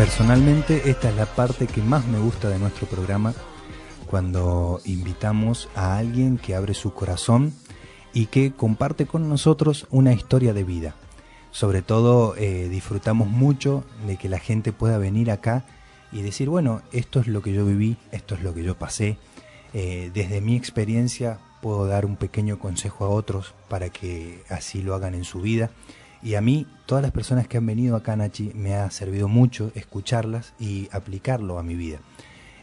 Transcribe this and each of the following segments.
Personalmente esta es la parte que más me gusta de nuestro programa, cuando invitamos a alguien que abre su corazón y que comparte con nosotros una historia de vida. Sobre todo eh, disfrutamos mucho de que la gente pueda venir acá y decir, bueno, esto es lo que yo viví, esto es lo que yo pasé. Eh, desde mi experiencia puedo dar un pequeño consejo a otros para que así lo hagan en su vida. Y a mí, todas las personas que han venido acá, Nachi, me ha servido mucho escucharlas y aplicarlo a mi vida.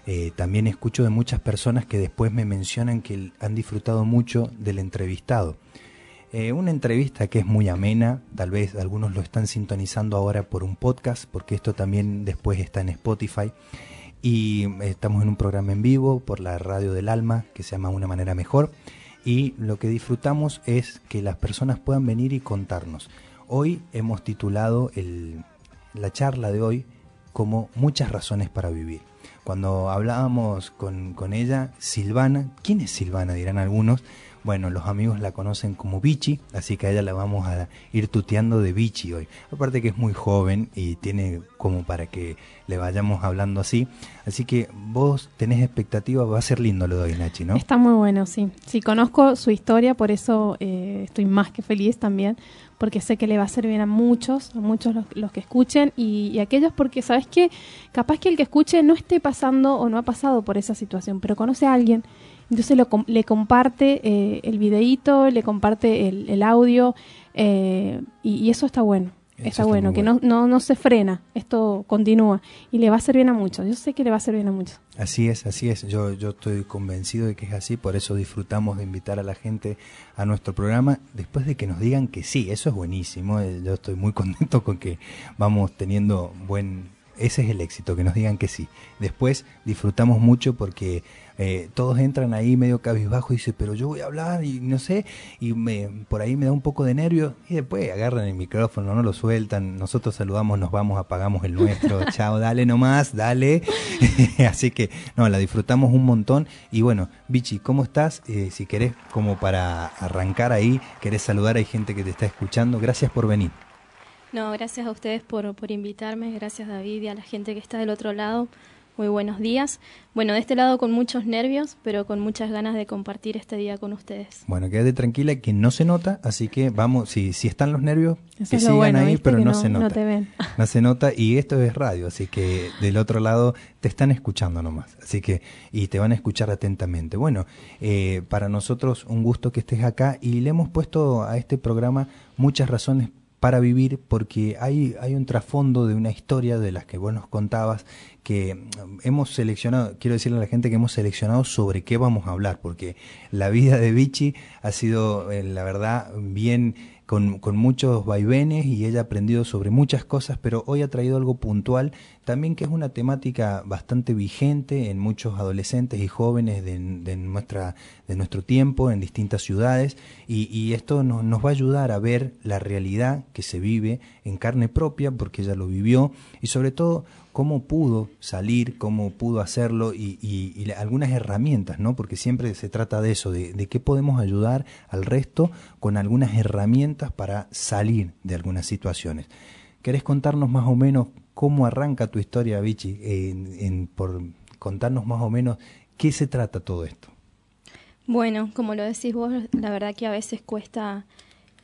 Eh, también escucho de muchas personas que después me mencionan que han disfrutado mucho del entrevistado. Eh, una entrevista que es muy amena, tal vez algunos lo están sintonizando ahora por un podcast, porque esto también después está en Spotify. Y estamos en un programa en vivo por la Radio del Alma, que se llama Una manera mejor. Y lo que disfrutamos es que las personas puedan venir y contarnos. Hoy hemos titulado la charla de hoy como Muchas razones para vivir. Cuando hablábamos con, con ella, Silvana, ¿quién es Silvana? Dirán algunos bueno, los amigos la conocen como Bichi, así que a ella la vamos a ir tuteando de Bichi hoy. Aparte que es muy joven y tiene como para que le vayamos hablando así. Así que vos tenés expectativa, va a ser lindo lo de hoy, Nachi, ¿no? Está muy bueno, sí. Sí, conozco su historia, por eso eh, estoy más que feliz también, porque sé que le va a bien a muchos, a muchos los, que escuchen y, aquellos porque, ¿sabes qué? Capaz que el que escuche no esté pasando o no ha pasado por esa situación, pero conoce a alguien entonces lo, le comparte eh, el videíto, le comparte el, audio eh, y, eso está bueno. Está, bueno, que No, no, no se frena, esto continúa y le va a hacer bien a muchos. Yo sé que le va a hacer bien a muchos. Así es, así es. Yo, yo estoy convencido de que es así, por eso disfrutamos de invitar a la gente a nuestro programa después de que nos digan que sí, eso es buenísimo. Eh, yo estoy muy contento con que vamos teniendo buen... Ese es el éxito, que nos digan que sí. Después disfrutamos mucho porque eh, todos entran ahí medio cabizbajo y dicen, pero yo voy a hablar y no sé, y me, por ahí me da un poco de nervio y después agarran el micrófono, no lo sueltan, nosotros saludamos, nos vamos, apagamos el nuestro, chao, dale nomás, dale. Así que, no, la disfrutamos un montón y bueno, Bichi, ¿cómo estás? Eh, si querés, como para arrancar ahí, querés saludar, hay gente que te está escuchando, gracias por venir. No, gracias a ustedes por, por invitarme, gracias David y a la gente que está del otro lado. Muy buenos días. Bueno, de este lado con muchos nervios, pero con muchas ganas de compartir este día con ustedes. Bueno, quédate tranquila que no se nota, así que vamos, si, si están los nervios, que sigan ahí, pero no, se nota. No, te ven. no se nota y esto es radio, así que del otro lado te están escuchando nomás, así que y te van a escuchar atentamente. Bueno, eh, para nosotros un gusto que estés acá y le hemos puesto a este programa muchas razones para vivir porque hay, hay un trasfondo de una historia de las que vos nos contabas que hemos seleccionado, quiero decirle a la gente que hemos seleccionado sobre qué vamos a hablar, porque la vida de Vichy ha sido, eh, la verdad, bien con, con, muchos vaivenes y ella ha aprendido sobre muchas cosas, pero hoy ha traído algo puntual también que es una temática bastante vigente en muchos adolescentes y jóvenes de, nuestra, de nuestro tiempo en distintas ciudades y, esto nos, nos va a ayudar a ver la realidad que se vive en carne propia porque ella lo vivió y sobre todo cómo pudo salir, cómo pudo hacerlo y, algunas herramientas, ¿no? Porque siempre se trata de eso, de, qué podemos ayudar al resto con algunas herramientas para salir de algunas situaciones. ¿Querés contarnos más o menos cómo arranca tu historia, Vichy? En, por contarnos más o menos qué se trata todo esto. Bueno, como lo decís vos, la verdad que a veces cuesta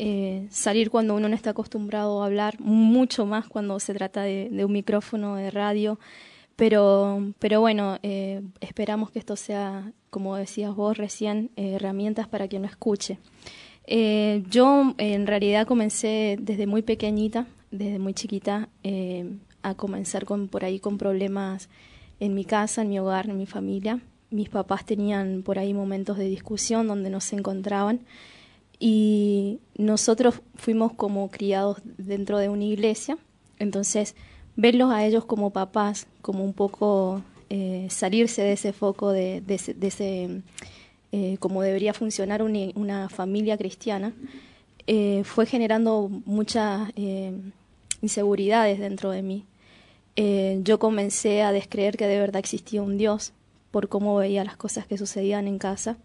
eh, salir cuando uno no está acostumbrado a hablar, mucho más cuando se trata de, un micrófono de radio. Pero, pero bueno, eh, esperamos que esto sea, como decías vos recién, eh, herramientas para quien lo escuche. Eh, yo en realidad comencé desde muy pequeñita, desde muy chiquita, eh, a comenzar con, por ahí con problemas en mi casa, en mi hogar, en mi familia. Mis papás tenían por ahí momentos de discusión donde no se encontraban y nosotros fuimos como criados dentro de una iglesia, entonces verlos a ellos como papás, como un poco eh, salirse de ese foco de, ese, de ese eh, como debería funcionar una, familia cristiana, eh, fue generando muchas inseguridades dentro de mí. Yo comencé a descreer que de verdad existía un Dios por cómo veía las cosas que sucedían en casa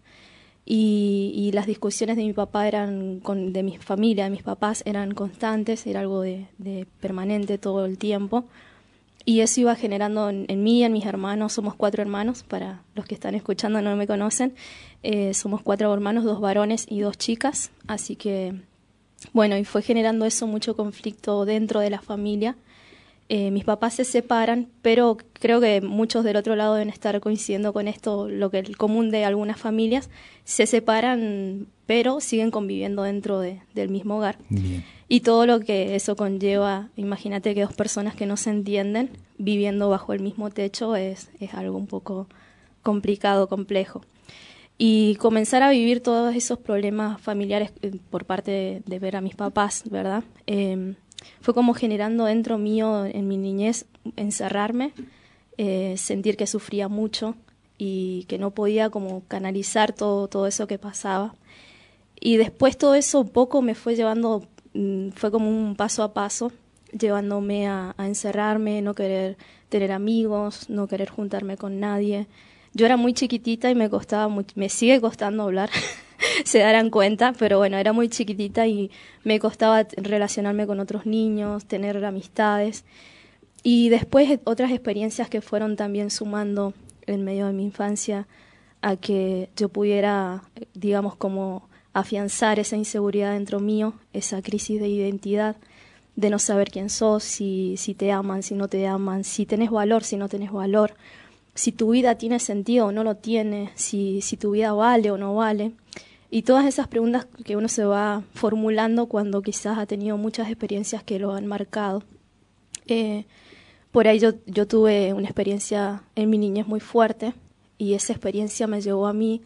y, las discusiones de mi papá eran con, de mi familia, de mis papás eran constantes, era algo de, permanente todo el tiempo y eso iba generando en, mí y en mis hermanos, somos cuatro hermanos, para los que están escuchando no me conocen, eh, somos cuatro hermanos, dos varones y dos chicas, así que bueno, y fue generando eso mucho conflicto dentro de la familia. Eh, mis papás se separan, pero creo que muchos del otro lado deben estar coincidiendo con esto, lo que es el común de algunas familias, se separan, pero siguen conviviendo dentro de, del mismo hogar. Y todo lo que eso conlleva, imagínate que dos personas que no se entienden viviendo bajo el mismo techo es, es algo un poco complicado, complejo y comenzar a vivir todos esos problemas familiares eh, por parte de, ver a mis papás, ¿verdad? Em, fue como generando dentro mío, en mi niñez, encerrarme, eh, sentir que sufría mucho y que no podía como canalizar todo, todo eso que pasaba. Y después todo eso poco me fue llevando, mm, fue como un paso a paso, llevándome a, a encerrarme, no querer tener amigos, no querer juntarme con nadie, yo era muy chiquitita y me costaba me sigue costando hablar, se darán cuenta, pero bueno, era muy chiquitita y me costaba relacionarme con otros niños, tener amistades. Y después otras experiencias que fueron también sumando en medio de mi infancia a que yo pudiera, digamos, como afianzar esa inseguridad dentro mío, esa crisis de identidad, de no saber quién sos, si, si te aman, si no te aman, si tenés valor, si no tenés valor si tu vida tiene sentido o no lo tiene, si, si tu vida vale o no vale. Y todas esas preguntas que uno se va formulando cuando quizás ha tenido muchas experiencias que lo han marcado. Eh, por ahí yo, yo tuve una experiencia en mi niñez muy fuerte y esa experiencia me llevó a mí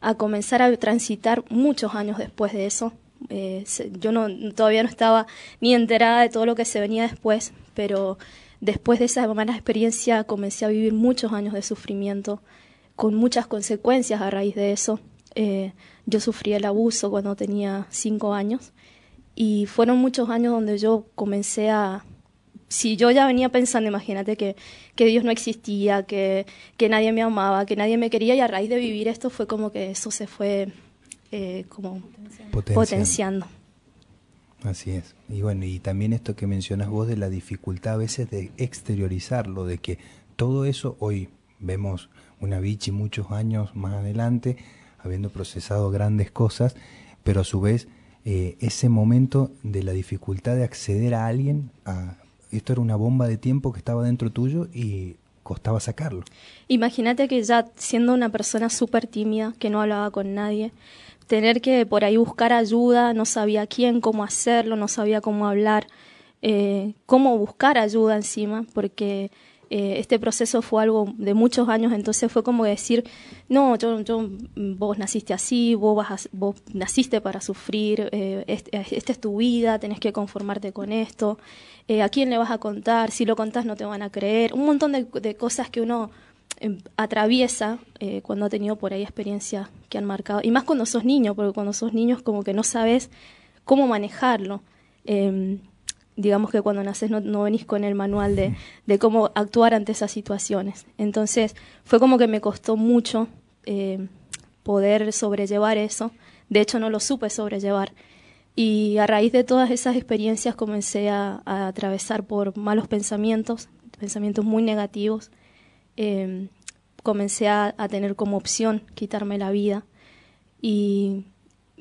a comenzar a transitar muchos años después de eso. Eh, yo no, todavía no estaba ni enterada de todo lo que se venía después, pero Después de esa mala experiencia comencé a vivir muchos años de sufrimiento, con muchas consecuencias a raíz de eso. Eh, yo sufrí el abuso cuando tenía cinco años y fueron muchos años donde yo comencé a... Si yo ya venía pensando, imagínate que, que Dios no existía, que, que nadie me amaba, que nadie me quería y a raíz de vivir esto fue como que eso se fue eh, como potenciando. Así es. Y bueno, y también esto que mencionas vos de la dificultad a veces de exteriorizarlo, de que todo eso hoy vemos una Vichy muchos años más adelante, habiendo procesado grandes cosas, pero a su vez eh, ese momento de la dificultad de acceder a alguien, a, esto era una bomba de tiempo que estaba dentro tuyo y costaba sacarlo. Imagínate que ya siendo una persona súper tímida, que no hablaba con nadie, tener que por ahí buscar ayuda, no sabía quién, cómo hacerlo, no sabía cómo hablar, eh, cómo buscar ayuda encima, porque eh, este proceso fue algo de muchos años, entonces fue como decir, no, yo, yo vos naciste así, vos, vas vos naciste para sufrir, eh, esta es tu vida, tenés que conformarte con esto, a quién le vas a contar, si lo contás no te van a creer, un montón de cosas que uno Em, atraviesa eh, cuando ha tenido por ahí experiencias que han marcado, y más cuando sos niño, porque cuando sos niño como que no sabes cómo manejarlo. Em, digamos que cuando naces no, venís con el manual de, de, cómo actuar ante esas situaciones. Entonces fue como que me costó mucho eh, poder sobrellevar eso. De hecho no lo supe sobrellevar. Y a raíz de todas esas experiencias comencé a atravesar por malos pensamientos, pensamientos muy negativos Em, comencé a, tener como opción quitarme la vida y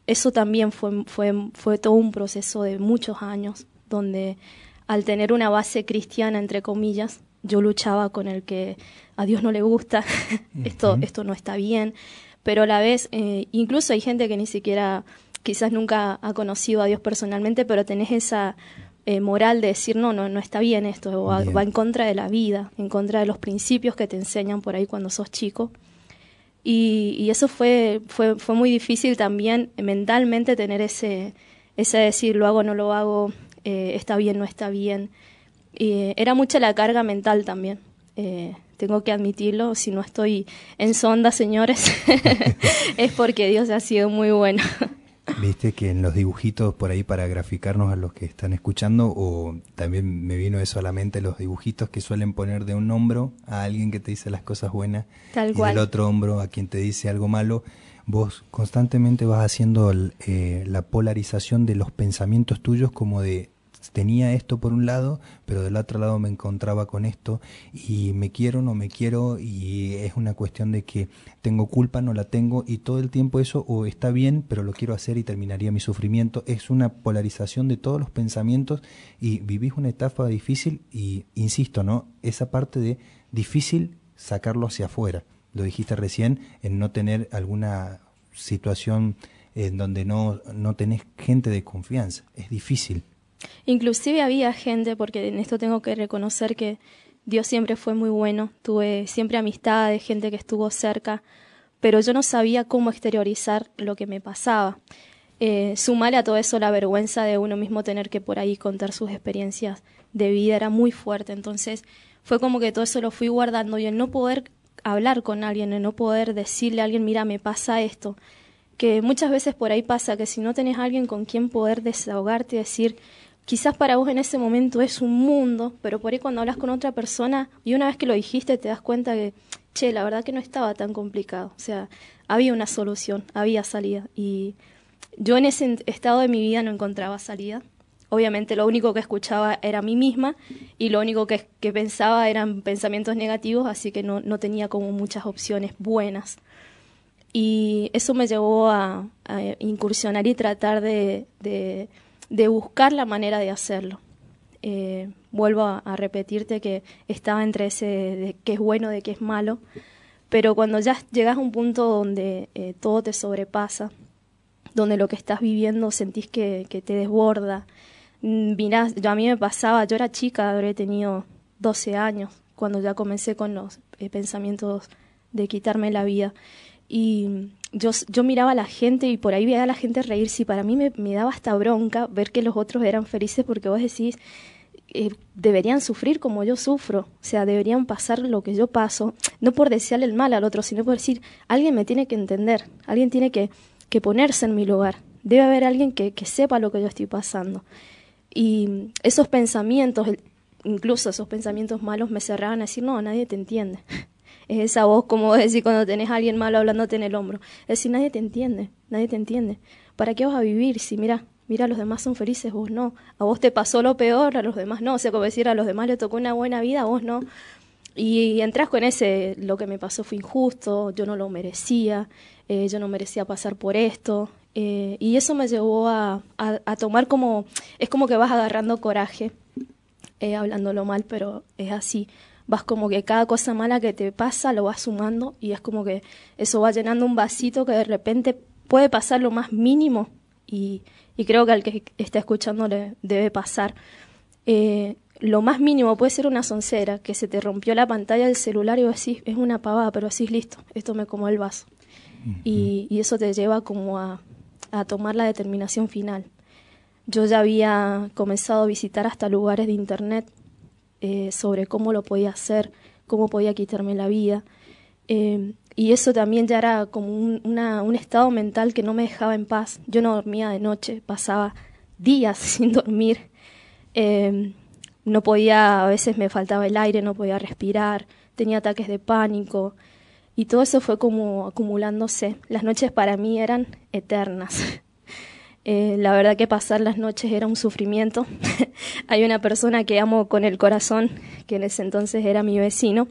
eso también fue, fue, fue todo un proceso de muchos años donde al tener una base cristiana, entre comillas, yo luchaba con el que a Dios no le gusta, esto, esto no está bien, pero a la vez, eh, incluso hay gente que ni siquiera, quizás nunca ha conocido a Dios personalmente, pero tenés esa eh, moral de decir, no, no, no está bien esto, va, en contra de la vida, en contra de los principios que te enseñan por ahí cuando sos chico. Y, eso fue, fue, fue muy difícil también mentalmente tener ese, ese decir, lo hago, no lo hago, eh, está bien, no está bien. Y era mucha la carga mental también. Eh, tengo que admitirlo, si no estoy en sonda, señores, es porque Dios ha sido muy bueno. Viste que en los dibujitos por ahí para graficarnos a los que están escuchando, o también me vino eso a la mente, los dibujitos que suelen poner de un hombro a alguien que te dice las cosas buenas y del otro hombro a quien te dice algo malo, vos constantemente vas haciendo eh, la polarización de los pensamientos tuyos como de tenía esto por un lado, pero del otro lado me encontraba con esto y me quiero, no me quiero y es una cuestión de que tengo culpa, no la tengo y todo el tiempo eso o está bien, pero lo quiero hacer y terminaría mi sufrimiento. Es una polarización de todos los pensamientos y vivís una etapa difícil y insisto, ¿no? Esa parte de difícil sacarlo hacia afuera. Lo dijiste recién, en no tener alguna situación en donde no, no tenés gente de confianza. Es difícil. Inclusive había gente, porque en esto tengo que reconocer que Dios siempre fue muy bueno, tuve siempre amistades, gente que estuvo cerca, pero yo no sabía cómo exteriorizar lo que me pasaba. Eh, sumarle a todo eso la vergüenza de uno mismo tener que por ahí contar sus experiencias de vida era muy fuerte, entonces fue como que todo eso lo fui guardando y el no poder hablar con alguien, el no poder decirle a alguien, mira, me pasa esto, que muchas veces por ahí pasa que si no tenés alguien con quien poder desahogarte y decir, quizás para vos en ese momento es un mundo, pero por ahí cuando hablas con otra persona y una vez que lo dijiste te das cuenta que, che, la verdad que no estaba tan complicado. O sea, había una solución, había salida. Y yo en ese estado de mi vida no encontraba salida. Obviamente lo único que escuchaba era mí misma y lo único que, pensaba eran pensamientos negativos, así que no, no, tenía como muchas opciones buenas. Y eso me llevó a, incursionar y tratar de de buscar la manera de hacerlo. Eh, vuelvo a, repetirte que estaba entre ese de qué es bueno, de qué es malo, pero cuando ya llegas a un punto donde eh, todo te sobrepasa, donde lo que estás viviendo sentís que, te desborda, mm, mirás, yo a mí me pasaba, yo era chica, habré tenido 12 años cuando ya comencé con los eh, pensamientos de quitarme la vida y yo, yo miraba a la gente y por ahí veía a la gente reírse y para mí me, me daba hasta bronca ver que los otros eran felices porque vos decís, eh, deberían sufrir como yo sufro, o sea, deberían pasar lo que yo paso, no por desearle el mal al otro, sino por decir, alguien me tiene que entender, alguien tiene que, que ponerse en mi lugar, debe haber alguien que, que sepa lo que yo estoy pasando. Y esos pensamientos, incluso esos pensamientos malos me cerraban a decir, no, nadie te entiende es esa voz, como decir cuando tenés a alguien malo hablándote en el hombro. Es decir, nadie te entiende, nadie te entiende. ¿Para qué vas a vivir si, mira, mira, los demás son felices, vos no? A vos te pasó lo peor, a los demás no. O sea, como decir, a los demás le tocó una buena vida, a vos no. Y, entras con ese, lo que me pasó fue injusto, yo no lo merecía, eh, yo no merecía pasar por esto. Eh, y eso me llevó a, a, tomar como, es como que vas agarrando coraje, eh, hablándolo mal, pero es así vas como que cada cosa mala que te pasa lo vas sumando y es como que eso va llenando un vasito que de repente puede pasar lo más mínimo y, creo que al que está escuchando le debe pasar. Eh, lo más mínimo puede ser una soncera, que se te rompió la pantalla del celular y vos decís, es una pavada, pero así listo, esto me como el vaso. y, y, eso te lleva como a, a tomar la determinación final. Yo ya había comenzado a visitar hasta lugares de internet eh, sobre cómo lo podía hacer, cómo podía quitarme la vida. Eh, y eso también ya era como un, estado mental que no me dejaba en paz. Yo no dormía de noche, pasaba días sin dormir. Eh, no podía, a veces me faltaba el aire, no podía respirar, tenía ataques de pánico. Y todo eso fue como acumulándose. Las noches para mí eran eternas. Eh, la verdad que pasar las noches era un sufrimiento. Hay una persona que amo con el corazón, que en ese entonces era mi vecino,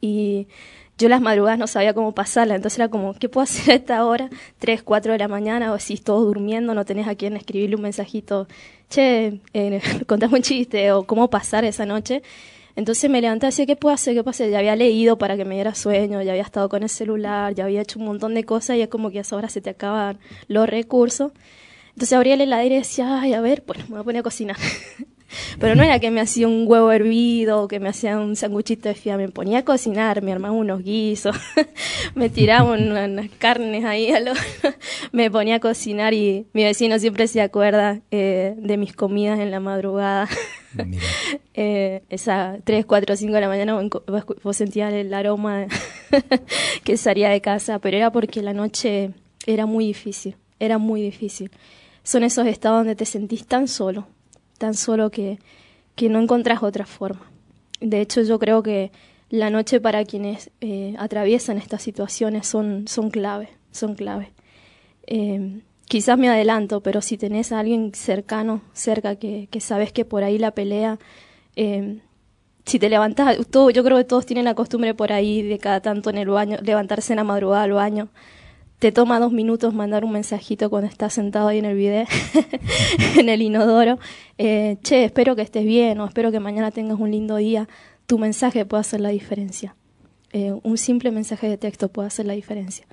y yo las madrugadas no sabía cómo pasarla, entonces era como, ¿qué puedo hacer a esta hora? Tres, cuatro de la mañana, o si todos durmiendo, no tenés a quien escribirle un mensajito, che, eh, contame un chiste, o cómo pasar esa noche. Entonces me levanté así, ¿qué puedo hacer? ¿Qué puedo hacer? Ya había leído para que me diera sueño, ya había estado con el celular, ya había hecho un montón de cosas y es como que a esa hora se te acaban los recursos. Entonces abría el heladero y decía, ay, a ver, bueno, me voy a poner a cocinar. Pero no era que me hacía un huevo hervido o que me hacía un sanguchito de fiambre, me ponía a cocinar, me armaba unos guisos, me tiraba unas carnes ahí, a lo... me ponía a cocinar y mi vecino siempre se acuerda eh, de mis comidas en la madrugada. eh, esa 3, 4, 5 de la mañana vos, sentías el aroma que salía de casa, pero era porque la noche era muy difícil, era muy difícil. Son esos estados donde te sentís tan solo, tan solo que, que no encontrás otra forma. De hecho, yo creo que la noche para quienes eh, atraviesan estas situaciones son, son clave, son clave. Eh, quizás me adelanto, pero si tenés a alguien cercano, cerca, que, que sabes que por ahí la pelea, eh, si te levantás, todo, yo creo que todos tienen la costumbre por ahí de cada tanto en el baño, levantarse en la madrugada al baño. Te toma dos minutos mandar un mensajito cuando estás sentado ahí en el video, en el inodoro. Eh, che, espero que estés bien o espero que mañana tengas un lindo día. Tu mensaje puede hacer la diferencia. Eh, un simple mensaje de texto puede hacer la diferencia.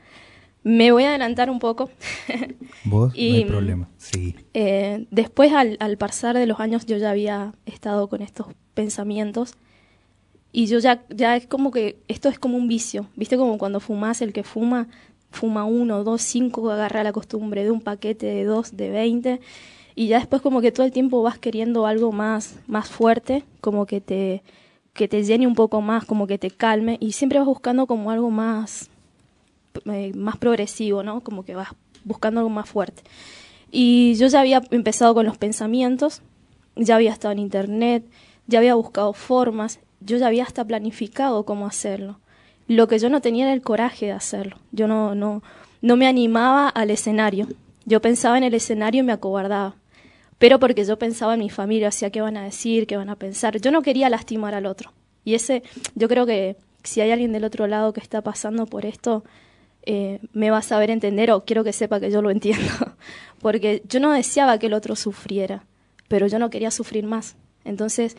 Me voy a adelantar un poco. Vos, no hay problema, sí. Eh, después, al, al, pasar de los años, yo ya había estado con estos pensamientos y yo ya, ya es como que esto es como un vicio, ¿viste? Como cuando fumas, el que fuma, fuma uno, dos, cinco, agarra la costumbre de un paquete de dos, de veinte y ya después como que todo el tiempo vas queriendo algo más, más fuerte, como que te, que te llene un poco más, como que te calme y siempre vas buscando como algo más eh, más progresivo, ¿no? Como que vas buscando algo más fuerte. Y yo ya había empezado con los pensamientos, ya había estado en internet, ya había buscado formas, yo ya había hasta planificado cómo hacerlo. Lo que yo no tenía era el coraje de hacerlo. Yo no, no, no me animaba al escenario. Yo pensaba en el escenario y me acobardaba. Pero porque yo pensaba en mi familia, hacía qué van a decir, qué van a pensar. Yo no quería lastimar al otro. Y ese, yo creo que si hay alguien del otro lado que está pasando por esto, eh, me va a saber entender o quiero que sepa que yo lo entiendo. Porque yo no deseaba que el otro sufriera, pero yo no quería sufrir más. Entonces,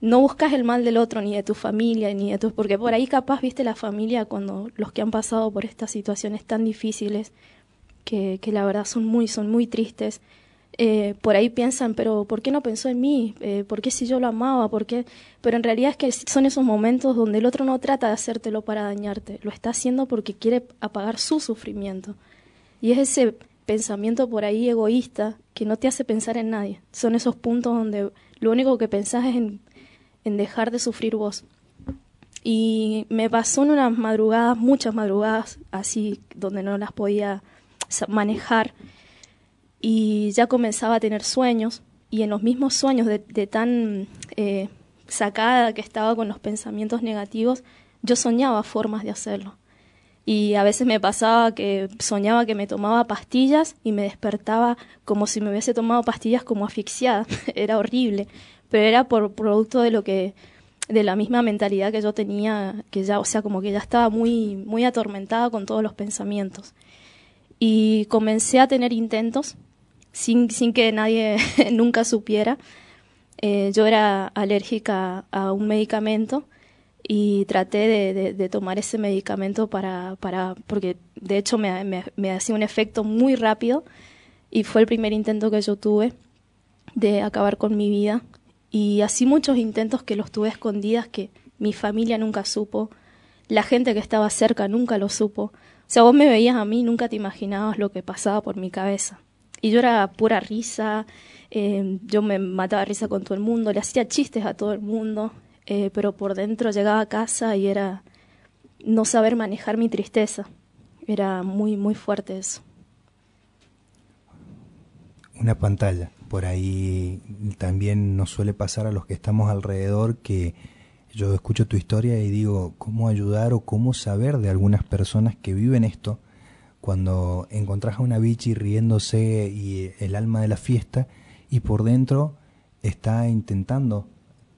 no buscas el mal del otro, ni de tu familia, ni de tu... Porque por ahí capaz, viste, la familia, cuando los que han pasado por estas situaciones tan difíciles, que, que la verdad son muy, son muy tristes, eh, por ahí piensan, pero ¿por qué no pensó en mí? Eh, ¿Por qué si yo lo amaba? ¿Por qué? Pero en realidad es que son esos momentos donde el otro no trata de hacértelo para dañarte, lo está haciendo porque quiere apagar su sufrimiento. Y es ese pensamiento por ahí egoísta que no te hace pensar en nadie. Son esos puntos donde lo único que pensás es en, en dejar de sufrir vos. Y me pasó en unas madrugadas, muchas madrugadas así, donde no las podía manejar y ya comenzaba a tener sueños y en los mismos sueños de, tan eh, sacada que estaba con los pensamientos negativos, yo soñaba formas de hacerlo. Y a veces me pasaba que soñaba que me tomaba pastillas y me despertaba como si me hubiese tomado pastillas como asfixiada. era horrible, pero era por producto de lo que de la misma mentalidad que yo tenía, que ya, o sea, como que ya estaba muy muy atormentada con todos los pensamientos. Y comencé a tener intentos sin, sin que nadie nunca supiera. Eh, yo era alérgica a un medicamento y traté de, de, tomar ese medicamento para, para porque de hecho me, me, me, hacía un efecto muy rápido y fue el primer intento que yo tuve de acabar con mi vida y así muchos intentos que los tuve escondidas que mi familia nunca supo, la gente que estaba cerca nunca lo supo. O sea, vos me veías a mí, nunca te imaginabas lo que pasaba por mi cabeza. Y yo era pura risa, eh, yo me mataba risa con todo el mundo, le hacía chistes a todo el mundo, eh, pero por dentro llegaba a casa y era no saber manejar mi tristeza. Era muy, muy fuerte eso. Una pantalla. Por ahí también nos suele pasar a los que estamos alrededor que yo escucho tu historia y digo cómo ayudar o cómo saber de algunas personas que viven esto cuando encontrás a una bichi riéndose y el alma de la fiesta y por dentro está intentando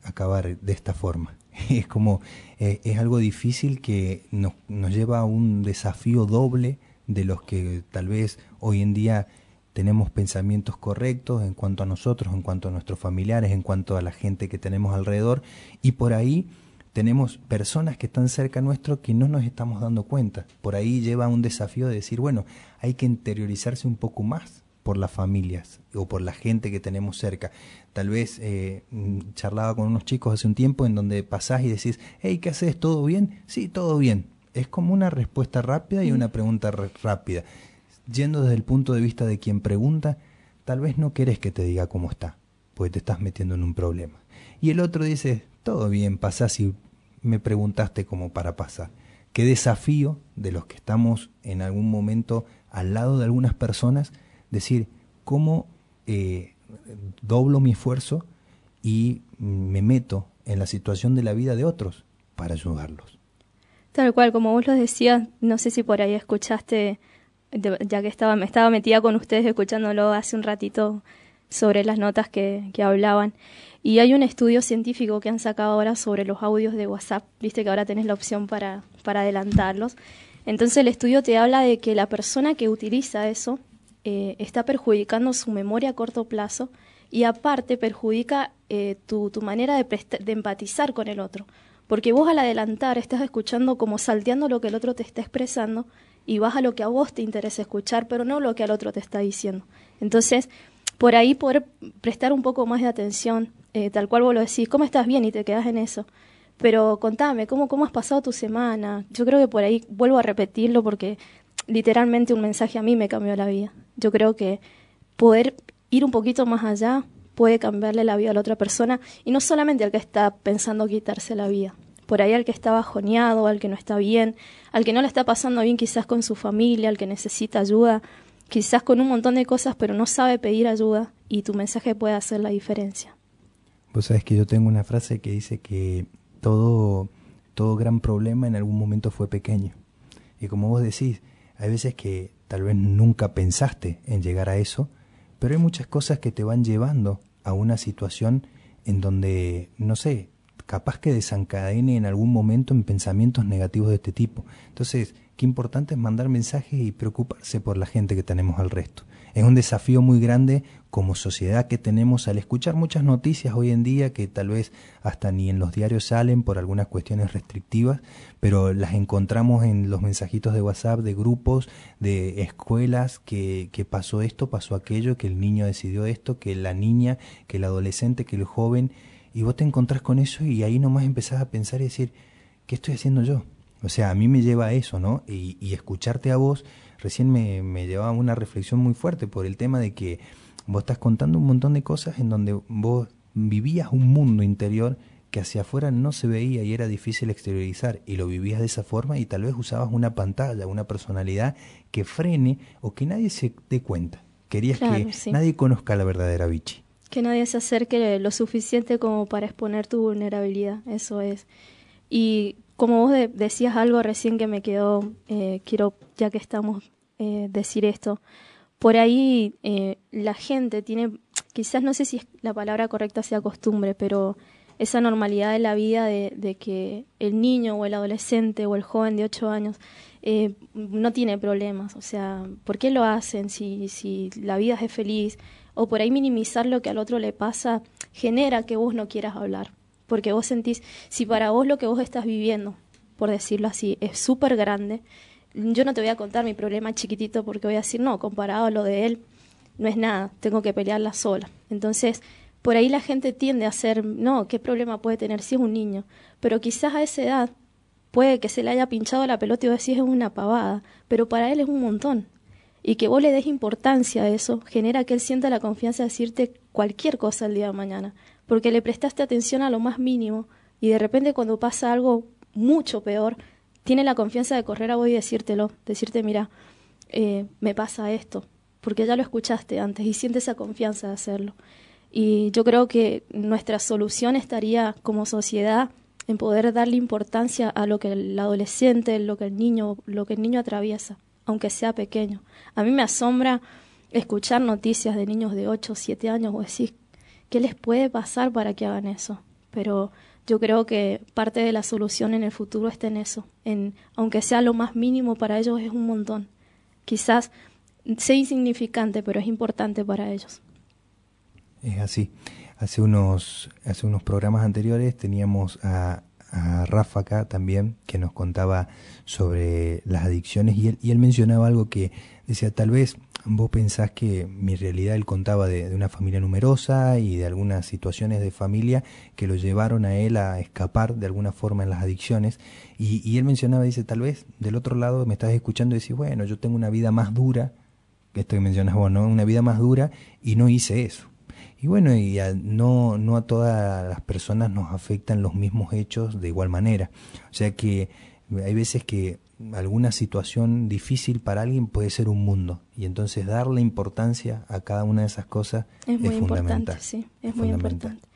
acabar de esta forma. Es como, eh, es algo difícil que nos, nos lleva a un desafío doble de los que tal vez hoy en día tenemos pensamientos correctos en cuanto a nosotros, en cuanto a nuestros familiares, en cuanto a la gente que tenemos alrededor y por ahí tenemos personas que están cerca nuestro que no nos estamos dando cuenta. Por ahí lleva un desafío de decir, bueno, hay que interiorizarse un poco más por las familias o por la gente que tenemos cerca. Tal vez eh, mm, charlaba con unos chicos hace un tiempo en donde pasás y decís, hey, ¿qué haces? ¿Todo bien? Sí, todo bien. Es como una respuesta rápida y una pregunta rápida. Yendo desde el punto de vista de quien pregunta, tal vez no querés que te diga cómo está, porque te estás metiendo en un problema. Y el otro dice, todo bien, pasás y me preguntaste cómo para pasar. Qué desafío de los que estamos en algún momento al lado de algunas personas, decir cómo eh, doblo mi esfuerzo y me meto en la situación de la vida de otros para ayudarlos. Tal cual, como vos lo decías, no sé si por ahí escuchaste ya que estaba, estaba metida con ustedes escuchándolo hace un ratito sobre las notas que, que hablaban. Y hay un estudio científico que han sacado ahora sobre los audios de WhatsApp. Viste que ahora tenés la opción para, para adelantarlos. Entonces el estudio te habla de que la persona que utiliza eso eh, está perjudicando su memoria a corto plazo y aparte perjudica eh, tu, tu, manera de, de empatizar con el otro. Porque vos al adelantar estás escuchando como salteando lo que el otro te está expresando y vas a lo que a vos te interesa escuchar, pero no lo que al otro te está diciendo. Entonces, por ahí poder prestar un poco más de atención, eh, tal cual vos lo decís, ¿cómo estás bien? Y te quedas en eso. Pero contame, ¿cómo, ¿cómo has pasado tu semana? Yo creo que por ahí vuelvo a repetirlo porque literalmente un mensaje a mí me cambió la vida. Yo creo que poder ir un poquito más allá puede cambiarle la vida a la otra persona y no solamente al que está pensando quitarse la vida. Por ahí al que está bajoneado, al que no está bien, al que no le está pasando bien quizás con su familia, al que necesita ayuda, quizás con un montón de cosas pero no sabe pedir ayuda y tu mensaje puede hacer la diferencia. Vos sabés que yo tengo una frase que dice que todo, todo gran problema en algún momento fue pequeño. Y como vos decís, hay veces que tal vez nunca pensaste en llegar a eso, pero hay muchas cosas que te van llevando a una situación en donde, no sé, capaz que desencadene en algún momento en pensamientos negativos de este tipo. Entonces, qué importante es mandar mensajes y preocuparse por la gente que tenemos al resto. Es un desafío muy grande como sociedad que tenemos al escuchar muchas noticias hoy en día que tal vez hasta ni en los diarios salen por algunas cuestiones restrictivas, pero las encontramos en los mensajitos de WhatsApp de grupos, de escuelas, que, que pasó esto, pasó aquello, que el niño decidió esto, que la niña, que el adolescente, que el joven, y vos te encontrás con eso y ahí nomás empezás a pensar y decir, ¿qué estoy haciendo yo? O sea, a mí me lleva a eso, ¿no? Y, y escucharte a vos recién me, me llevaba a una reflexión muy fuerte por el tema de que vos estás contando un montón de cosas en donde vos vivías un mundo interior que hacia afuera no se veía y era difícil exteriorizar y lo vivías de esa forma y tal vez usabas una pantalla, una personalidad que frene o que nadie se dé cuenta. Querías que nadie conozca la verdadera Vichy. Que nadie se acerque lo suficiente como para exponer tu vulnerabilidad, eso es. Y como vos decías algo recién que me quedó, eh, quiero, ya que estamos, eh, decir esto. Por ahí eh, la gente tiene, quizás no sé si la palabra correcta sea costumbre, pero esa normalidad de la vida de, que el niño o el adolescente o el joven de 8 años no tiene problemas. O sea, ¿por qué lo hacen si, si la vida es feliz? O por ahí minimizar lo que al otro le pasa genera que vos no quieras hablar porque vos sentís, si para vos lo que vos estás viviendo, por decirlo así, es súper grande, yo no te voy a contar mi problema chiquitito porque voy a decir, no, comparado a lo de él, no es nada, tengo que pelearla sola. Entonces, por ahí la gente tiende a hacer, no, ¿qué problema puede tener si es un niño? Pero quizás a esa edad puede que se le haya pinchado la pelota y vos decís es una pavada, pero para él es un montón. Y que vos le des importancia a eso genera que él sienta la confianza de decirte cualquier cosa el día de mañana porque le prestaste atención a lo más mínimo y de repente cuando pasa algo mucho peor, tiene la confianza de correr a vos y decírtelo, decirte, mira, eh, me pasa esto, porque ya lo escuchaste antes y siente esa confianza de hacerlo. Y yo creo que nuestra solución estaría como sociedad en poder darle importancia a lo que el adolescente, lo que el niño, lo que el niño atraviesa, aunque sea pequeño. A mí me asombra escuchar noticias de niños de 8 o 7 años o decís, qué les puede pasar para que hagan eso. Pero yo creo que parte de la solución en el futuro está en eso, en aunque sea lo más mínimo para ellos es un montón. Quizás sea insignificante, pero es importante para ellos. Es así. Hace unos hace unos programas anteriores teníamos a, a Rafa también que nos contaba sobre las adicciones y él, y él mencionaba algo que decía tal vez vos pensás que mi realidad, él contaba de, una familia numerosa y de algunas situaciones de familia que lo llevaron a él a escapar de alguna forma en las adicciones. Y, él mencionaba, dice, tal vez del otro lado me estás escuchando y decís, bueno, yo tengo una vida más dura, esto que mencionas vos, ¿no? Una vida más dura y no hice eso. Y bueno, y no, no a todas las personas nos afectan los mismos hechos de igual manera. O sea que hay veces que alguna situación difícil para alguien puede ser un mundo y entonces darle importancia a cada una de esas cosas es, muy fundamental. Sí, es, muy importante.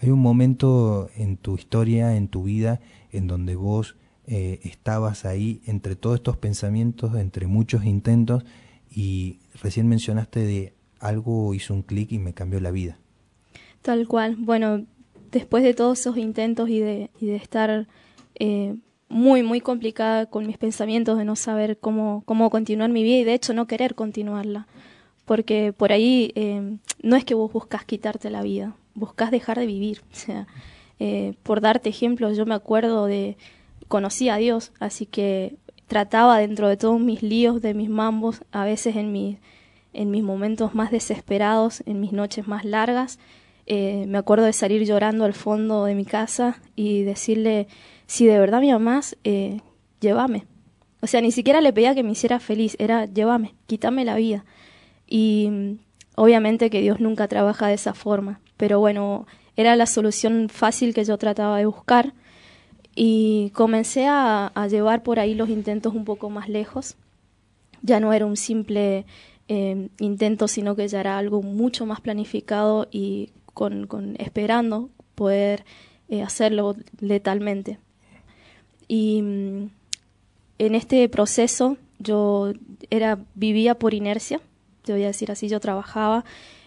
Hay un momento en tu historia, en tu vida, en donde vos eh, estabas ahí entre todos estos pensamientos, entre muchos intentos, y recién mencionaste de algo hizo un clic y me cambió la vida. Tal cual. Bueno, después de todos esos intentos y de, estar eh, muy, muy complicada con mis pensamientos, de no saber cómo, cómo continuar mi vida y de hecho no querer continuarla. Porque por ahí eh, no es que vos buscas quitarte la vida, buscas dejar de vivir. Sea, eh, por darte ejemplos, yo me acuerdo de, conocí a Dios, así que trataba dentro de todos mis líos, de mis mambos, a veces en, mi, en mis momentos más desesperados, en mis noches más largas, eh, me acuerdo de salir llorando al fondo de mi casa y decirle, si de verdad me amás, eh, llévame. O sea, ni siquiera le pedía que me hiciera feliz, era llévame, quítame la vida. Y mm, obviamente que Dios nunca trabaja de esa forma, pero bueno, era la solución fácil que yo trataba de buscar y comencé a, llevar por ahí los intentos un poco más lejos. Ya no era un simple eh, intento, sino que ya era algo mucho más planificado y con, esperando poder eh, hacerlo letalmente. Y mm, en este proceso yo era vivía por inercia, te voy a decir así, yo trabajaba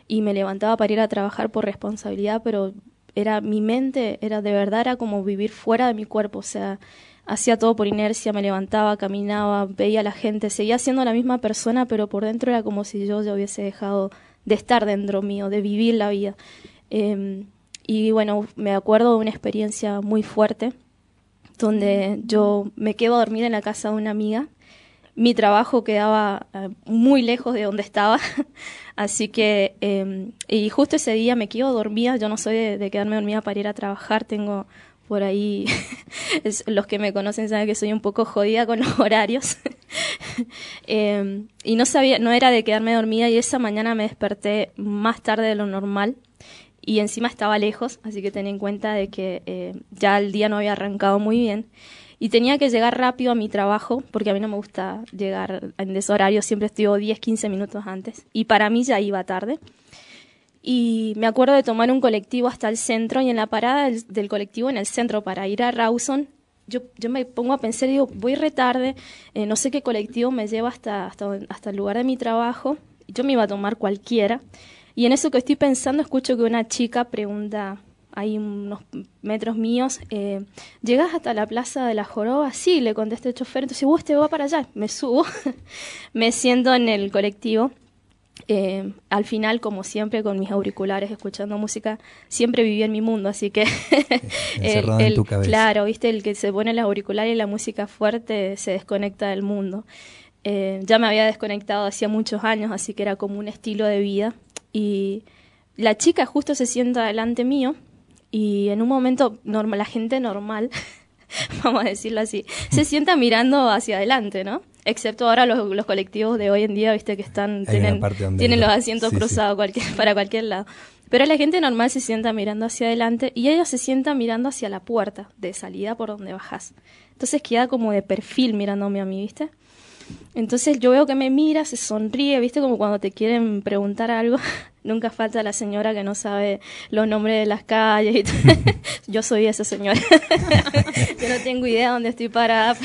y me levantaba para ir a trabajar por responsabilidad, pero era mi mente, era de verdad era como vivir fuera de mi cuerpo, o sea, hacía todo por inercia, me levantaba, caminaba, veía a la gente, seguía siendo la misma persona, pero por dentro era como si yo ya hubiese dejado de estar dentro mío, de vivir la vida. Em, y bueno, me acuerdo de una experiencia muy fuerte donde yo me quedo a dormir en la casa de una amiga. Mi trabajo quedaba eh, muy lejos de donde estaba, así que, em, y justo ese día me quedo dormida, yo no soy de, quedarme dormida para ir a trabajar, tengo por ahí, los que me conocen saben que soy un poco jodida con los horarios, em, y no sabía, no era de quedarme dormida y esa mañana me desperté más tarde de lo normal, y encima estaba lejos, así que ten en cuenta de que eh, ya el día no había arrancado muy bien. Y tenía que llegar rápido a mi trabajo porque a mí no me gusta llegar en ese horario, siempre estoy 10, 15 minutos antes. Y para mí ya iba tarde. Y me acuerdo de tomar un colectivo hasta el centro y en la parada del, colectivo en el centro para ir a Rawson, yo, yo me pongo a pensar digo, voy retarde, eh, no sé qué colectivo me lleva hasta, hasta, hasta el lugar de mi trabajo, yo me iba a tomar cualquiera. Y en eso que estoy pensando, escucho que una chica pregunta, hay unos metros míos, eh, ¿llegas hasta la plaza de la Joroba? Sí, le contesté el chofer, entonces vos te va para allá, me subo, me siento en el colectivo. Eh, al final, como siempre, con mis auriculares escuchando música, siempre viví en mi mundo, así que el, tu cabeza. claro, viste, el que se pone los auriculares y la música fuerte se desconecta del mundo. Eh, ya me había desconectado hacía muchos años, así que era como un estilo de vida y la chica justo se sienta delante mío y en un momento normal, la gente normal, vamos a decirlo así, se sienta mirando hacia adelante, ¿no? Excepto ahora los, colectivos de hoy en día, viste que están tienen, tienen los asientos cruzados para cualquier lado. Pero la gente normal se sienta mirando hacia adelante y ella se sienta mirando hacia la puerta de salida por donde bajas. Entonces queda como de perfil mirándome a mí, ¿viste? Entonces yo veo que me mira, se sonríe, ¿viste? Como cuando te quieren preguntar algo. Nunca falta la señora que no sabe los nombres de las calles. yo soy esa señora. yo no tengo idea dónde estoy parada.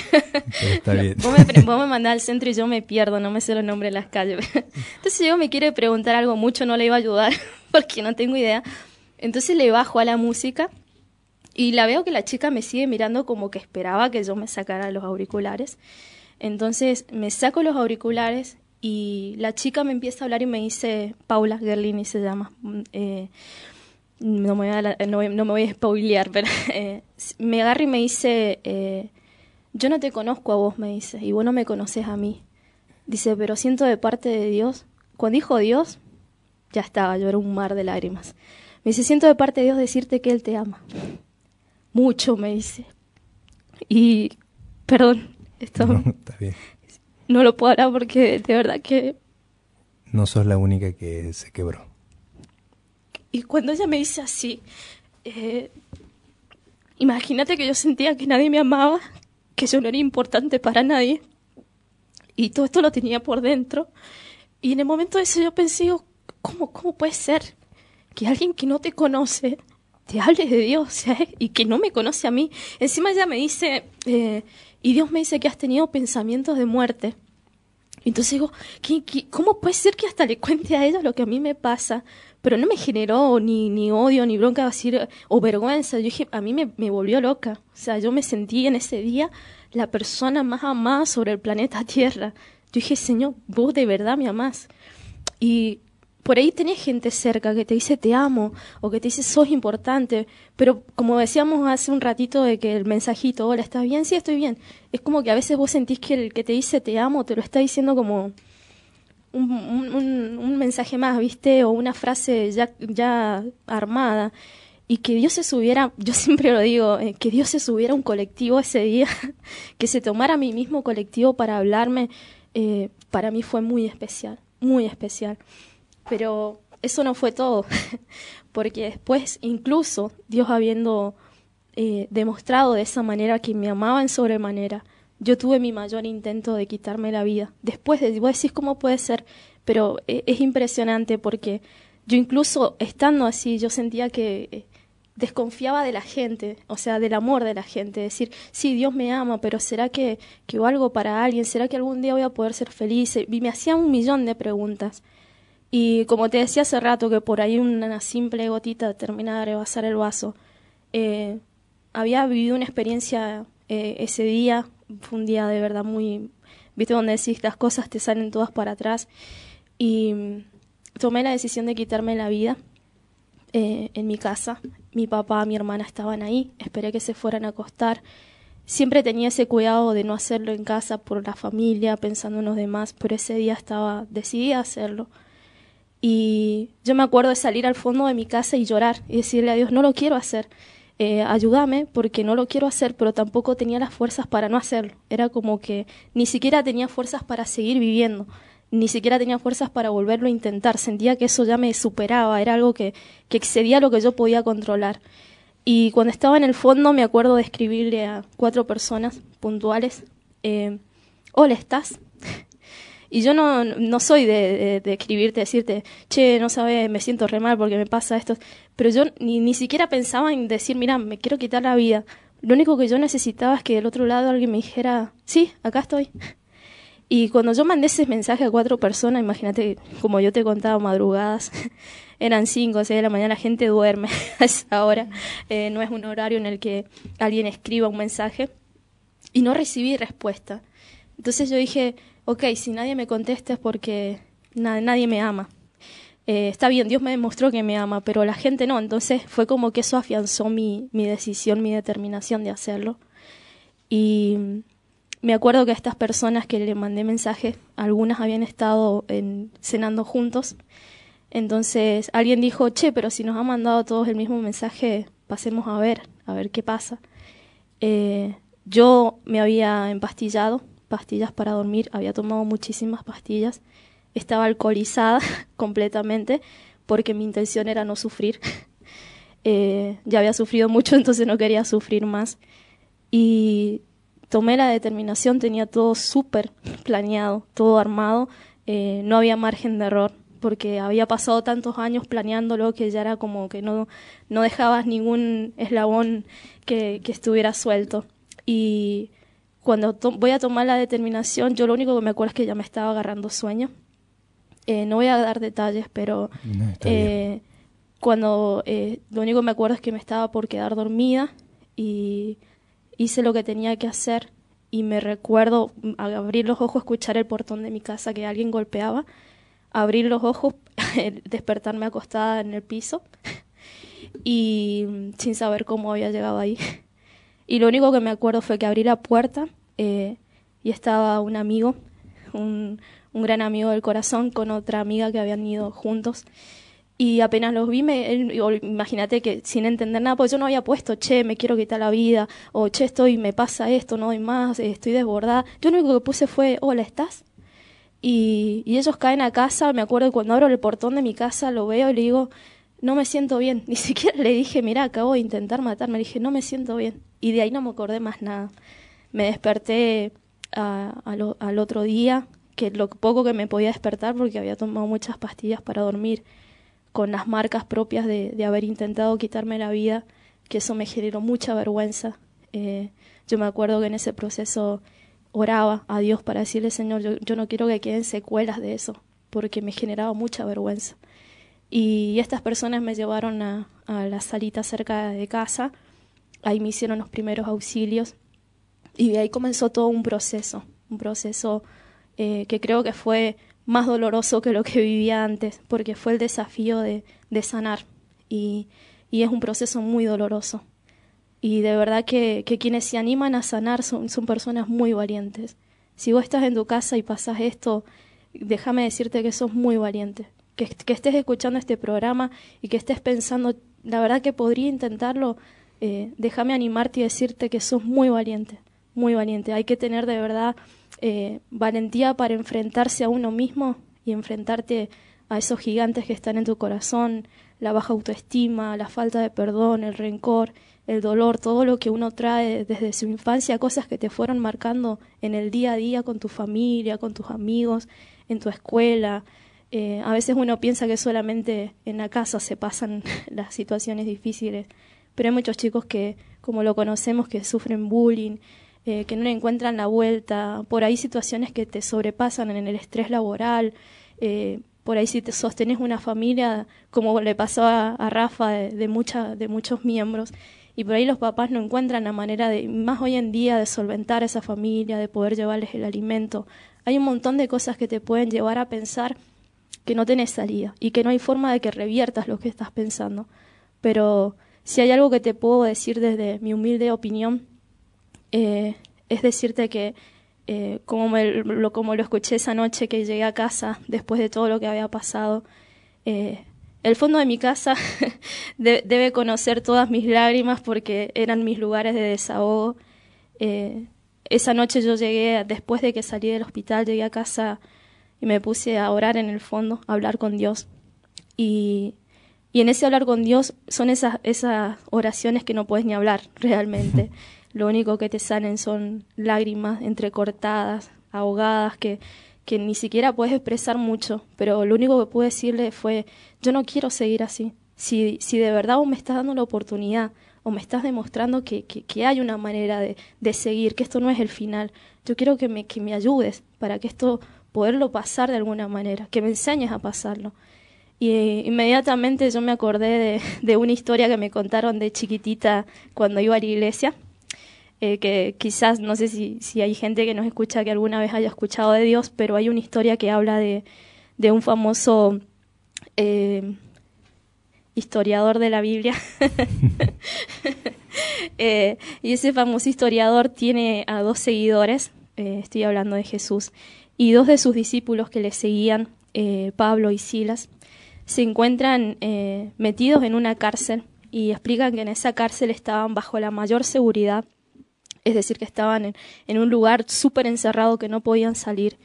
está bien. Vos me, vos me mandás al centro y yo me pierdo, no me sé los nombres de las calles. Entonces yo me quiere preguntar algo mucho, no le iba a ayudar porque no tengo idea. Entonces le bajo a la música y la veo que la chica me sigue mirando como que esperaba que yo me sacara los auriculares. Entonces me saco los auriculares y la chica me empieza a hablar y me dice, Paula Gerlini se llama, mm, eh, no, me voy a, no, me voy a spoilear, pero eh, me agarra y me dice, eh, yo no te conozco a vos, me dice, y vos no me conoces a mí. Dice, pero siento de parte de Dios. Cuando dijo Dios, ya estaba, yo era un mar de lágrimas. Me dice, siento de parte de Dios decirte que Él te ama. Mucho, me dice. Y, perdón, esto no, está bien. no lo puedo hablar porque de verdad que... No sos la única que se quebró. Y cuando ella me dice así, eh, imagínate que yo sentía que nadie me amaba, que yo no era importante para nadie. Y todo esto lo tenía por dentro. Y en el momento de eso yo pensé, ¿cómo, cómo puede ser que alguien que no te conoce te hable de Dios ¿eh? y que no me conoce a mí. Encima ella me dice, eh, y Dios me dice que has tenido pensamientos de muerte. Entonces digo, cómo puede ser que hasta le cuente a ella lo que a mí me pasa? Pero no me generó ni, ni odio, ni bronca, decir, o vergüenza. Yo dije, a mí me, me volvió loca. O sea, yo me sentí en ese día la persona más amada sobre el planeta Tierra. Yo dije, Señor, vos de verdad me amás. Y por ahí tenés gente cerca que te dice te amo o que te dice sos importante, pero como decíamos hace un ratito de que el mensajito, hola, ¿estás bien? Sí, estoy bien. Es como que a veces vos sentís que el que te dice te amo te lo está diciendo como un, mensaje más, ¿viste? O una frase ya, ya armada. Y que Dios se subiera, yo siempre lo digo, eh, que Dios se subiera un colectivo ese día, que se tomara mi mismo colectivo para hablarme, eh, para mí fue muy especial, muy especial. Pero eso no fue todo, porque después, incluso Dios habiendo eh, demostrado de esa manera que me amaba en sobremanera, yo tuve mi mayor intento de quitarme la vida. Después de, vos decís cómo puede ser, pero eh, es impresionante porque yo incluso estando así, yo sentía que eh, desconfiaba de la gente, o sea, del amor de la gente, decir, sí, Dios me ama, pero ¿será que, que algo para alguien? ¿Será que algún día voy a poder ser feliz? Y me hacía un millón de preguntas. Y como te decía hace rato, que por ahí una simple gotita termina de rebasar el vaso, eh, había vivido una experiencia eh, ese día, fue un día de verdad muy, viste, donde decís las cosas te salen todas para atrás, y mm, tomé la decisión de quitarme la vida eh, en mi casa. Mi papá, mi hermana estaban ahí, esperé que se fueran a acostar. Siempre tenía ese cuidado de no hacerlo en casa por la familia, pensando en los demás, pero ese día estaba decidida a hacerlo y yo me acuerdo de salir al fondo de mi casa y llorar y decirle a Dios, no lo quiero hacer, eh, ayúdame porque no lo quiero hacer, pero tampoco tenía las fuerzas para no hacerlo. Era como que ni siquiera tenía fuerzas para seguir viviendo, ni siquiera tenía fuerzas para volverlo a intentar. Sentía que eso ya me superaba, era algo que, que excedía lo que yo podía controlar. Y cuando estaba en el fondo me acuerdo de escribirle a cuatro personas puntuales, eh, hola, ¿estás? Y yo no, no soy de, de, escribirte, decirte, che, no sabes, me siento re mal porque me pasa esto. Pero yo ni, ni siquiera pensaba en decir, mira, me quiero quitar la vida. Lo único que yo necesitaba es que del otro lado alguien me dijera, sí, acá estoy. Y cuando yo mandé ese mensaje a cuatro personas, imagínate, como yo te contaba, madrugadas, eran cinco seis de la mañana, la gente duerme a esa hora. Eh, no es un horario en el que alguien escriba un mensaje. Y no recibí respuesta. Entonces yo dije, ok, si nadie me contesta es porque nadie me ama. Eh, está bien, Dios me demostró que me ama, pero la gente no. Entonces fue como que eso afianzó mi, decisión, mi determinación de hacerlo. Y me acuerdo que estas personas que le mandé mensajes, algunas habían estado en, cenando juntos. Entonces alguien dijo, che, pero si nos ha mandado todos el mismo mensaje, pasemos a ver, a ver qué pasa. Eh, yo me había empastillado pastillas para dormir, había tomado muchísimas pastillas, estaba alcoholizada completamente porque mi intención era no sufrir. Eh, ya había sufrido mucho, entonces no quería sufrir más. Y tomé la determinación, tenía todo súper planeado, todo armado, eh, no había margen de error porque había pasado tantos años planeándolo que ya era como que no, no dejabas ningún eslabón que, que estuviera suelto. Y cuando voy a tomar la determinación, yo lo único que me acuerdo es que ya me estaba agarrando sueño. Eh, no voy a dar detalles, pero eh, cuando eh, lo único que me acuerdo es que me estaba por quedar dormida y hice lo que tenía que hacer y me recuerdo abrir los ojos, escuchar el portón de mi casa que alguien golpeaba, abrir los ojos, despertarme acostada en el piso y sin saber cómo había llegado ahí. Y lo único que me acuerdo fue que abrí la puerta eh, y estaba un amigo, un, un, gran amigo del corazón, con otra amiga que habían ido juntos. Y apenas los vi, imagínate que sin entender nada, pues yo no había puesto, che, me quiero quitar la vida, o che, estoy, me pasa esto, no doy más, estoy desbordada. Yo lo único que puse fue, hola, ¿estás? Y, y ellos caen a casa, me acuerdo que cuando abro el portón de mi casa, lo veo y le digo, no me siento bien. Ni siquiera le dije, mira, acabo de intentar matarme. Le dije, no me siento bien. Y de ahí no me acordé más nada. Me desperté al otro día, que lo poco que me podía despertar porque había tomado muchas pastillas para dormir, con las marcas propias de, de, haber intentado quitarme la vida, que eso me generó mucha vergüenza. Eh, yo me acuerdo que en ese proceso oraba a Dios para decirle, Señor, yo, yo no quiero que queden secuelas de eso, porque me generaba mucha vergüenza. Y estas personas me llevaron a, la salita cerca de casa, ahí me hicieron los primeros auxilios y de ahí comenzó todo un proceso, un proceso eh, que creo que fue más doloroso que lo que vivía antes, porque fue el desafío de, sanar y, es un proceso muy doloroso. Y de verdad que, que quienes se animan a sanar son, son, personas muy valientes. Si vos estás en tu casa y pasas esto, déjame decirte que sos muy valiente. Que, estés escuchando este programa y que estés pensando, la verdad que podría intentarlo, eh, déjame animarte y decirte que sos muy valiente, muy valiente. Hay que tener de verdad eh, valentía para enfrentarse a uno mismo y enfrentarte a esos gigantes que están en tu corazón, la baja autoestima, la falta de perdón, el rencor, el dolor, todo lo que uno trae desde su infancia, cosas que te fueron marcando en el día a día con tu familia, con tus amigos, en tu escuela. Eh, a veces uno piensa que solamente en la casa se pasan las situaciones difíciles, pero hay muchos chicos que, como lo conocemos, que sufren bullying, eh, que no encuentran la vuelta, por ahí situaciones que te sobrepasan en el estrés laboral, eh, por ahí si te sostenes una familia, como le pasó a, a Rafa, de, de, mucha, de muchos miembros, y por ahí los papás no encuentran la manera de, más hoy en día, de solventar a esa familia, de poder llevarles el alimento. Hay un montón de cosas que te pueden llevar a pensar que no tenés salida y que no hay forma de que reviertas lo que estás pensando. Pero si hay algo que te puedo decir desde mi humilde opinión, eh, es decirte que, eh, como, lo, como lo escuché esa noche que llegué a casa, después de todo lo que había pasado, eh, el fondo de mi casa de, debe conocer todas mis lágrimas porque eran mis lugares de desahogo. Esa noche yo llegué, después de que salí del hospital, llegué a casa y me puse a orar en el fondo, a hablar con Dios. Y, y en ese hablar con Dios son esas, esas oraciones que no puedes ni hablar realmente. lo único que te salen son lágrimas entrecortadas, ahogadas, que, que ni siquiera puedes expresar mucho, pero lo único que pude decirle fue, yo no quiero seguir así. Si, si de verdad vos me estás dando la oportunidad o me estás demostrando que, que, que hay una manera de, de, seguir, que esto no es el final, yo quiero que me, que me ayudes para que esto poderlo pasar de alguna manera, que me enseñes a pasarlo. Y eh, inmediatamente yo me acordé de, de una historia que me contaron de chiquitita cuando iba a la iglesia eh, que quizás, no sé si, si hay gente que nos escucha que alguna vez haya escuchado de Dios, pero hay una historia que habla de, de un famoso eh, historiador de la Biblia. y ese famoso historiador tiene a dos seguidores, estoy hablando de Jesús, y dos de sus discípulos que le seguían, eh, Pablo y Silas, se encuentran eh, metidos en una cárcel y explican que en esa cárcel estaban bajo la mayor seguridad es decir, que estaban en, un lugar súper encerrado que no podían salir.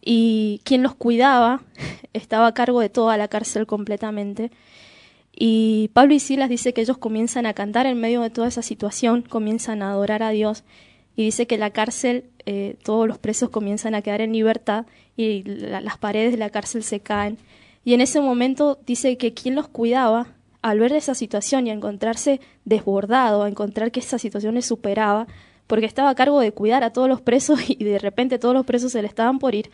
Y quien los cuidaba estaba a cargo de toda la cárcel completamente. Y Pablo y Silas dice que ellos comienzan a cantar en medio de toda esa situación, comienzan a adorar a Dios y dice que la cárcel, eh, todos los presos comienzan a quedar en libertad y la, las paredes de la cárcel se caen. Y en ese momento dice que quien los cuidaba al ver esa situación y a encontrarse desbordado, a encontrar que esa situación le superaba, porque estaba a cargo de cuidar a todos los presos y de repente todos los presos se le estaban por ir,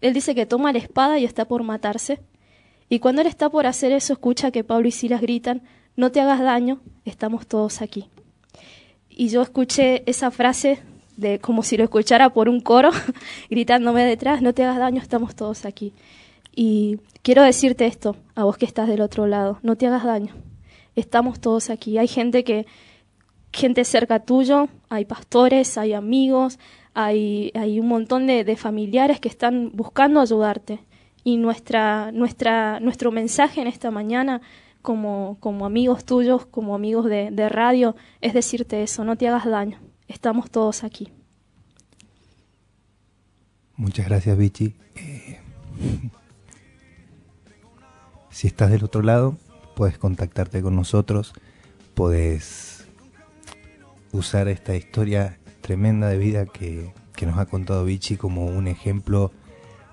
él dice que toma la espada y está por matarse. Y cuando él está por hacer eso, escucha que Pablo y Silas gritan, no te hagas daño, estamos todos aquí. Y yo escuché esa frase de como si lo escuchara por un coro, gritándome detrás, no te hagas daño, estamos todos aquí. Y quiero decirte esto, a vos que estás del otro lado, no te hagas daño. Estamos todos aquí. Hay gente que, gente cerca tuyo, hay pastores, hay amigos, hay, hay un montón de, de familiares que están buscando ayudarte. Y nuestra, nuestra, nuestro mensaje en esta mañana, como, como amigos tuyos, como amigos de, de radio, es decirte eso, no te hagas daño. Estamos todos aquí. Muchas gracias, Vichy. Eh... Si estás del otro lado, puedes contactarte con nosotros, puedes usar esta historia tremenda de vida que, que nos ha contado Vichy como un ejemplo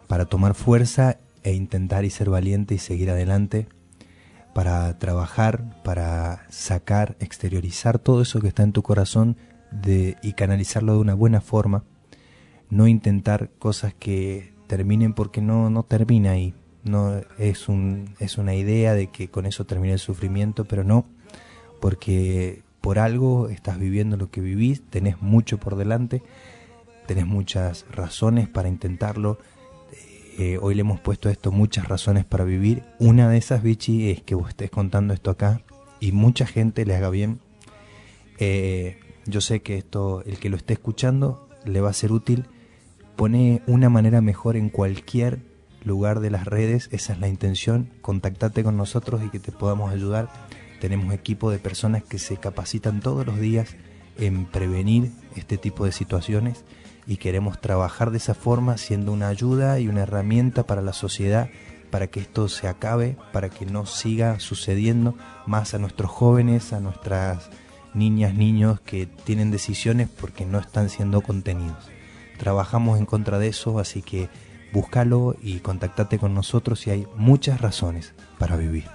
para tomar fuerza e intentar y ser valiente y seguir adelante. Para trabajar, para sacar, exteriorizar todo eso que está en tu corazón de, y canalizarlo de una buena forma. No intentar cosas que terminen porque no, no termina ahí. No es, un, es una idea de que con eso termine el sufrimiento, pero no, porque por algo estás viviendo lo que vivís, tenés mucho por delante, tenés muchas razones para intentarlo. Eh, hoy le hemos puesto esto muchas razones para vivir. Una de esas, Vichy, es que vos estés contando esto acá y mucha gente le haga bien. Eh, yo sé que esto, el que lo esté escuchando, le va a ser útil. Pone una manera mejor en cualquier lugar de las redes, esa es la intención. Contactate con nosotros y que te podamos ayudar tenemos equipo de personas que se capacitan todos los días en prevenir este tipo de situaciones y queremos trabajar de esa forma siendo una ayuda y una herramienta para la sociedad para que esto se acabe, para que no siga sucediendo más a nuestros jóvenes, a nuestras niñas, niños que tienen decisiones porque no están siendo contenidos. Trabajamos en contra de eso, así que búscalo y contactate con nosotros y hay muchas razones para vivir.